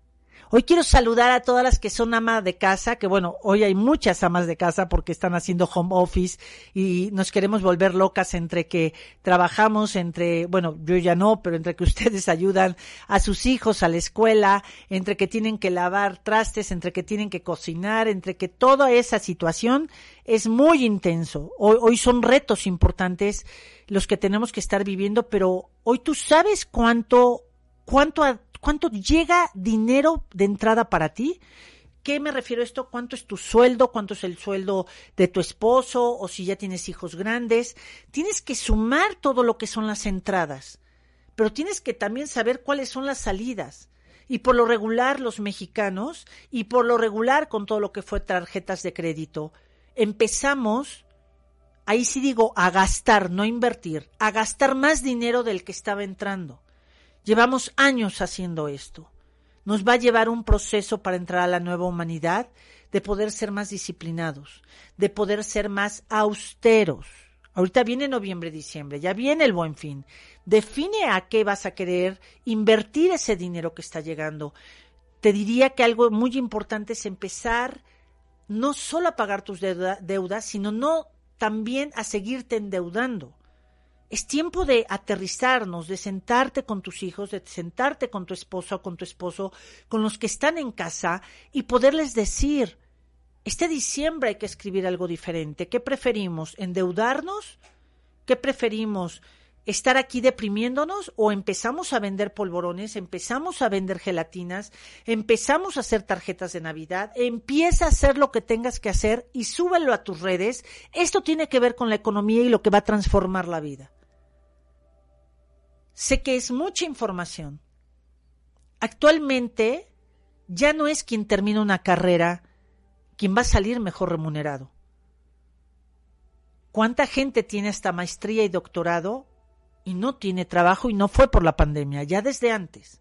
Hoy quiero saludar a todas las que son amas de casa, que bueno, hoy hay muchas amas de casa porque están haciendo home office y nos queremos volver locas entre que trabajamos, entre, bueno, yo ya no, pero entre que [laughs] ustedes ayudan a sus hijos a la escuela, entre que tienen que lavar trastes, entre que tienen que cocinar, entre que toda esa situación es muy intenso. Hoy, hoy son retos importantes los que tenemos que estar viviendo, pero hoy tú sabes cuánto ¿Cuánto, cuánto llega dinero de entrada para ti? ¿Qué me refiero a esto? ¿Cuánto es tu sueldo? ¿Cuánto es el sueldo de tu esposo? O si ya tienes hijos grandes. Tienes que sumar todo lo que son las entradas, pero tienes que también saber cuáles son las salidas. Y por lo regular los mexicanos, y por lo regular con todo lo que fue tarjetas de crédito, empezamos, ahí sí digo, a gastar, no invertir, a gastar más dinero del que estaba entrando. Llevamos años haciendo esto. Nos va a llevar un proceso para entrar a la nueva humanidad de poder ser más disciplinados, de poder ser más austeros. Ahorita viene noviembre, diciembre, ya viene el buen fin. Define a qué vas a querer invertir ese dinero que está llegando. Te diría que algo muy importante es empezar no solo a pagar tus deudas, sino no también a seguirte endeudando. Es tiempo de aterrizarnos, de sentarte con tus hijos, de sentarte con tu esposo o con tu esposo, con los que están en casa y poderles decir, este diciembre hay que escribir algo diferente. ¿Qué preferimos? ¿Endeudarnos? ¿Qué preferimos? ¿Estar aquí deprimiéndonos o empezamos a vender polvorones, empezamos a vender gelatinas, empezamos a hacer tarjetas de Navidad, empieza a hacer lo que tengas que hacer y súbelo a tus redes? Esto tiene que ver con la economía y lo que va a transformar la vida. Sé que es mucha información. Actualmente ya no es quien termina una carrera quien va a salir mejor remunerado. ¿Cuánta gente tiene esta maestría y doctorado y no tiene trabajo y no fue por la pandemia, ya desde antes?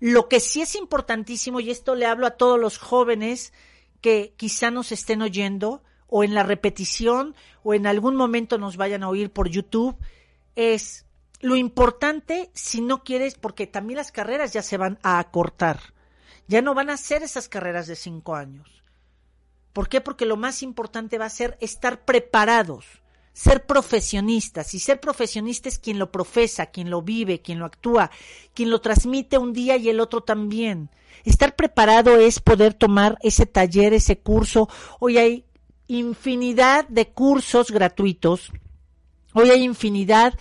Lo que sí es importantísimo, y esto le hablo a todos los jóvenes que quizá nos estén oyendo, o en la repetición, o en algún momento nos vayan a oír por YouTube, es lo importante si no quieres, porque también las carreras ya se van a acortar, ya no van a ser esas carreras de cinco años. ¿Por qué? Porque lo más importante va a ser estar preparados, ser profesionistas. Y ser profesionista es quien lo profesa, quien lo vive, quien lo actúa, quien lo transmite un día y el otro también. Estar preparado es poder tomar ese taller, ese curso. Hoy hay infinidad de cursos gratuitos. Hoy hay infinidad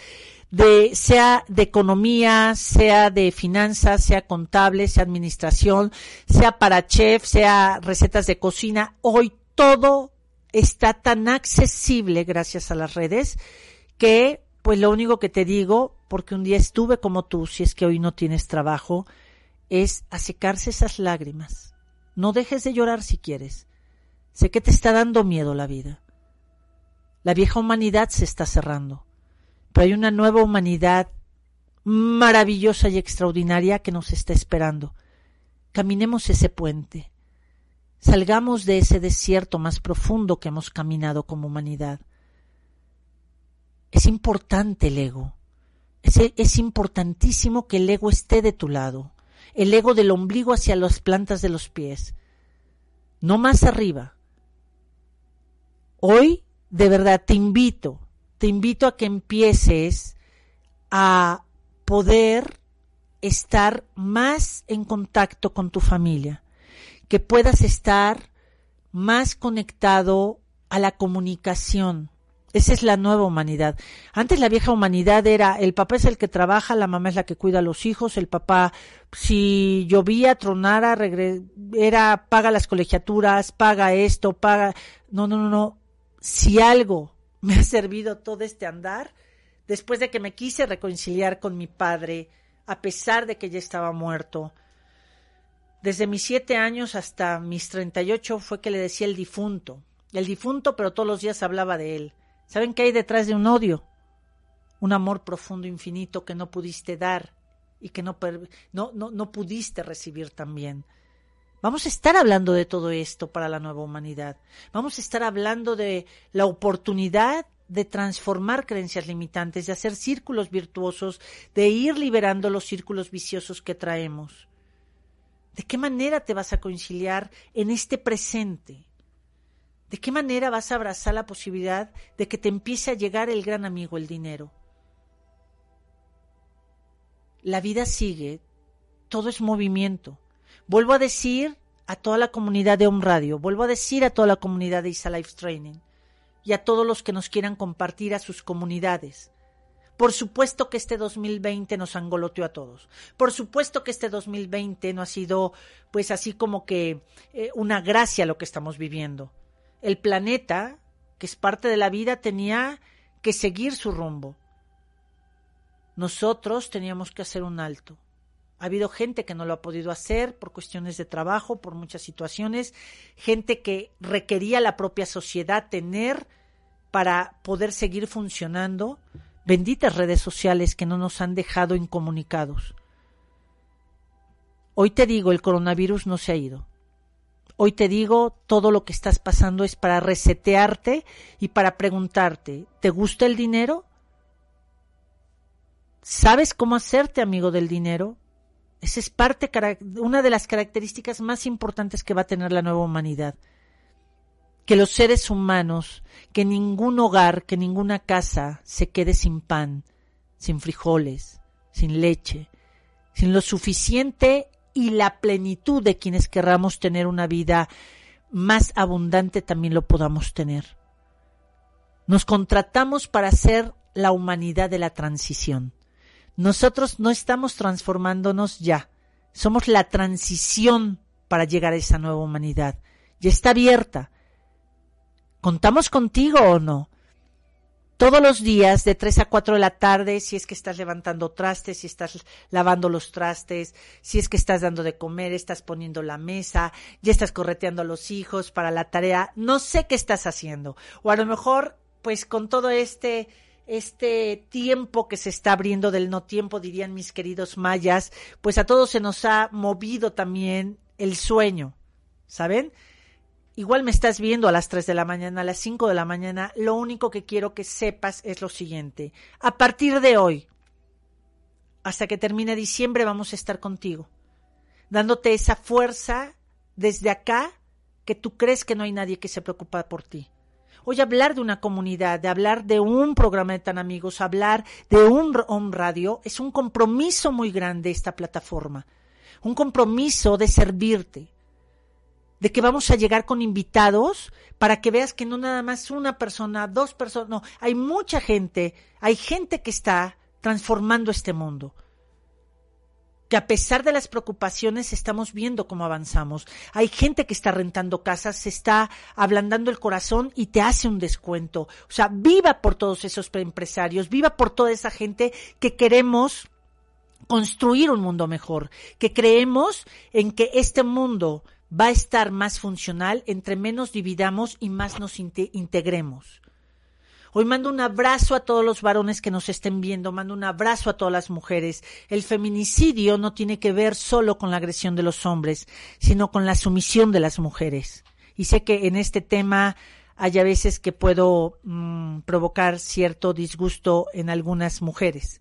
de sea de economía, sea de finanzas, sea contable, sea administración, sea para chef, sea recetas de cocina. Hoy todo está tan accesible gracias a las redes que pues lo único que te digo, porque un día estuve como tú, si es que hoy no tienes trabajo, es a secarse esas lágrimas. No dejes de llorar si quieres. Sé que te está dando miedo la vida. La vieja humanidad se está cerrando pero hay una nueva humanidad maravillosa y extraordinaria que nos está esperando. Caminemos ese puente. Salgamos de ese desierto más profundo que hemos caminado como humanidad. Es importante el ego. Es, importantísimo que el ego esté de tu lado. El ego del ombligo hacia las plantas de los pies. No más arriba. Hoy, de verdad, te invito te invito a que empieces a poder estar más en contacto con tu familia, que puedas estar más conectado a la comunicación. Esa es la nueva humanidad. Antes la vieja humanidad era el papá es el que trabaja, la mamá es la que cuida a los hijos, el papá si llovía, tronara, era paga las colegiaturas, paga esto, paga no, no, no, no. Si algo me ha servido todo este andar después de que me quise reconciliar con mi padre, a pesar de que ya estaba muerto. Desde mis siete años hasta mis treinta y ocho fue que le decía el difunto. El difunto, pero todos los días hablaba de él. ¿Saben qué hay detrás de un odio? Un amor profundo, infinito que no pudiste dar y que no, no, no, no pudiste recibir también. Vamos a estar hablando de todo esto para la nueva humanidad. Vamos a estar hablando de la oportunidad de transformar creencias limitantes, de hacer círculos virtuosos, de ir liberando los círculos viciosos que traemos. ¿De qué manera te vas a conciliar en este presente? ¿De qué manera vas a abrazar la posibilidad de que te empiece a llegar el gran amigo, el dinero? La vida sigue, todo es movimiento. Vuelvo a decir a toda la comunidad de Home Radio, vuelvo a decir a toda la comunidad de Isa Life Training y a todos los que nos quieran compartir a sus comunidades. Por supuesto que este 2020 nos angoloteó a todos. Por supuesto que este 2020 no ha sido, pues así como que eh, una gracia lo que estamos viviendo. El planeta, que es parte de la vida, tenía que seguir su rumbo. Nosotros teníamos que hacer un alto Ha habido gente que no lo ha podido hacer por cuestiones de trabajo, por muchas situaciones, gente que requería la propia sociedad tener para poder seguir funcionando. Benditas redes sociales que no nos han dejado incomunicados. Hoy te digo, el coronavirus no se ha ido. Hoy te digo, todo lo que estás pasando es para resetearte y para preguntarte, ¿te gusta el dinero? ¿Sabes cómo hacerte amigo del dinero? Esa es parte, una de las características más importantes que va a tener la nueva humanidad. Que los seres humanos, que ningún hogar, que ninguna casa se quede sin pan, sin frijoles, sin leche, sin lo suficiente y la plenitud de quienes querramos tener una vida más abundante también lo podamos tener. Nos contratamos para ser la humanidad de la transición. Nosotros no estamos transformándonos ya, somos la transición para llegar a esa nueva humanidad. Ya está abierta. ¿Contamos contigo o no? Todos los días, de 3 a 4 de la tarde, si es que estás levantando trastes, si estás lavando los trastes, si es que estás dando de comer, estás poniendo la mesa, ya estás correteando a los hijos para la tarea, no sé qué estás haciendo. O a lo mejor, pues con todo este este tiempo que se está abriendo del no tiempo, dirían mis queridos mayas, pues a todos se nos ha movido también el sueño, ¿saben? Igual me estás viendo a las 3 de la mañana, a las 5 de la mañana, lo único que quiero que sepas es lo siguiente. A partir de hoy, hasta que termine diciembre, vamos a estar contigo, dándote esa fuerza desde acá que tú crees que no hay nadie que se preocupa por ti Hoy hablar de una comunidad, de hablar de un programa de tan amigos, hablar de un, radio, es un compromiso muy grande esta plataforma. Un compromiso de servirte, de que vamos a llegar con invitados para que veas que no nada más una persona, dos personas, no, hay mucha gente, hay gente que está transformando este mundo que a pesar de las preocupaciones estamos viendo cómo avanzamos. Hay gente que está rentando casas, se está ablandando el corazón y te hace un descuento. O sea, viva por todos esos empresarios, viva por toda esa gente que queremos construir un mundo mejor, que creemos en que este mundo va a estar más funcional entre menos dividamos y más nos integremos. Hoy mando un abrazo a todos los varones que nos estén viendo, mando un abrazo a todas las mujeres. El feminicidio no tiene que ver solo con la agresión de los hombres, sino con la sumisión de las mujeres. Y sé que en este tema hay a veces que puedo mm, provocar cierto disgusto en algunas mujeres.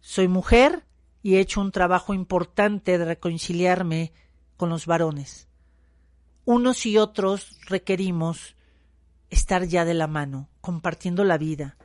Soy mujer y he hecho un trabajo importante de reconciliarme con los varones. Unos y otros requerimos estar ya de la mano, compartiendo la vida,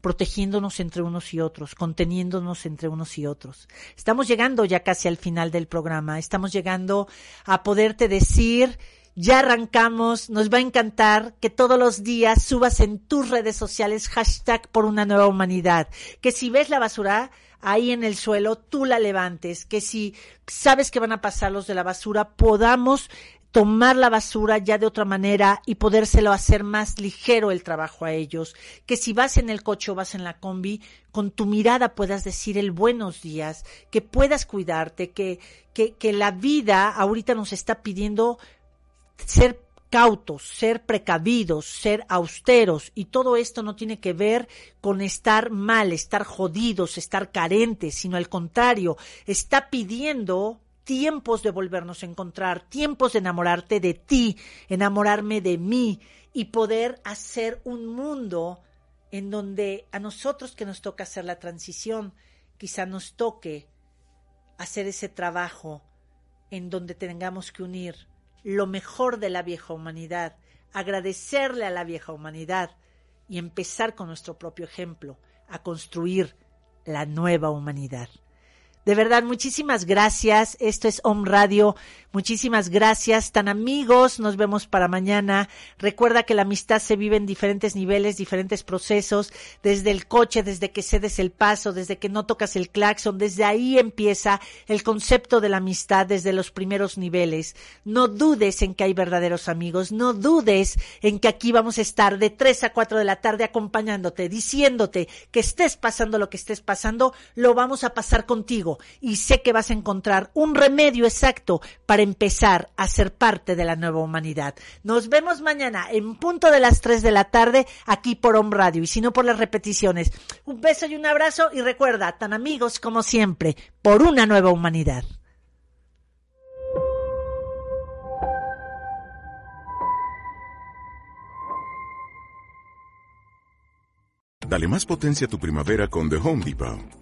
protegiéndonos entre unos y otros, conteniéndonos entre unos y otros. Estamos llegando ya casi al final del programa, estamos llegando a poderte decir, ya arrancamos, nos va a encantar que todos los días subas en tus redes sociales hashtag por una nueva humanidad, que si ves la basura, ahí en el suelo, tú la levantes, que si sabes que van a pasar los de la basura, podamos tomar la basura ya de otra manera y podérselo hacer más ligero el trabajo a ellos, que si vas en el coche o vas en la combi, con tu mirada puedas decir el buenos días, que puedas cuidarte, que, que, que la vida ahorita nos está pidiendo ser cautos, ser precavidos, ser austeros, y todo esto no tiene que ver con estar mal, estar jodidos, estar carentes, sino al contrario, está pidiendo tiempos de volvernos a encontrar, tiempos de enamorarte de ti, enamorarme de mí y poder hacer un mundo en donde a nosotros que nos toca hacer la transición, quizá nos toque hacer ese trabajo en donde tengamos que unir lo mejor de la vieja humanidad, agradecerle a la vieja humanidad y empezar con nuestro propio ejemplo a construir la nueva humanidad. De verdad, muchísimas gracias. Esto es Home Radio. Muchísimas gracias. Tan amigos, nos vemos para mañana. Recuerda que la amistad se vive en diferentes niveles, diferentes procesos, desde el coche, desde que cedes el paso, desde que no tocas el claxon, desde ahí empieza el concepto de la amistad desde los primeros niveles. No dudes en que hay verdaderos amigos, no dudes en que aquí vamos a estar de 3 a 4 de la tarde acompañándote, diciéndote que estés pasando lo que estés pasando, lo vamos a pasar contigo y sé que vas a encontrar un remedio exacto para empezar a ser parte de la nueva humanidad. Nos vemos mañana en punto de las 3 de la tarde aquí por Home Radio y si no por las repeticiones. Un beso y un abrazo y recuerda, tan amigos como siempre, por una nueva humanidad. Dale más potencia a tu primavera con The Home Depot.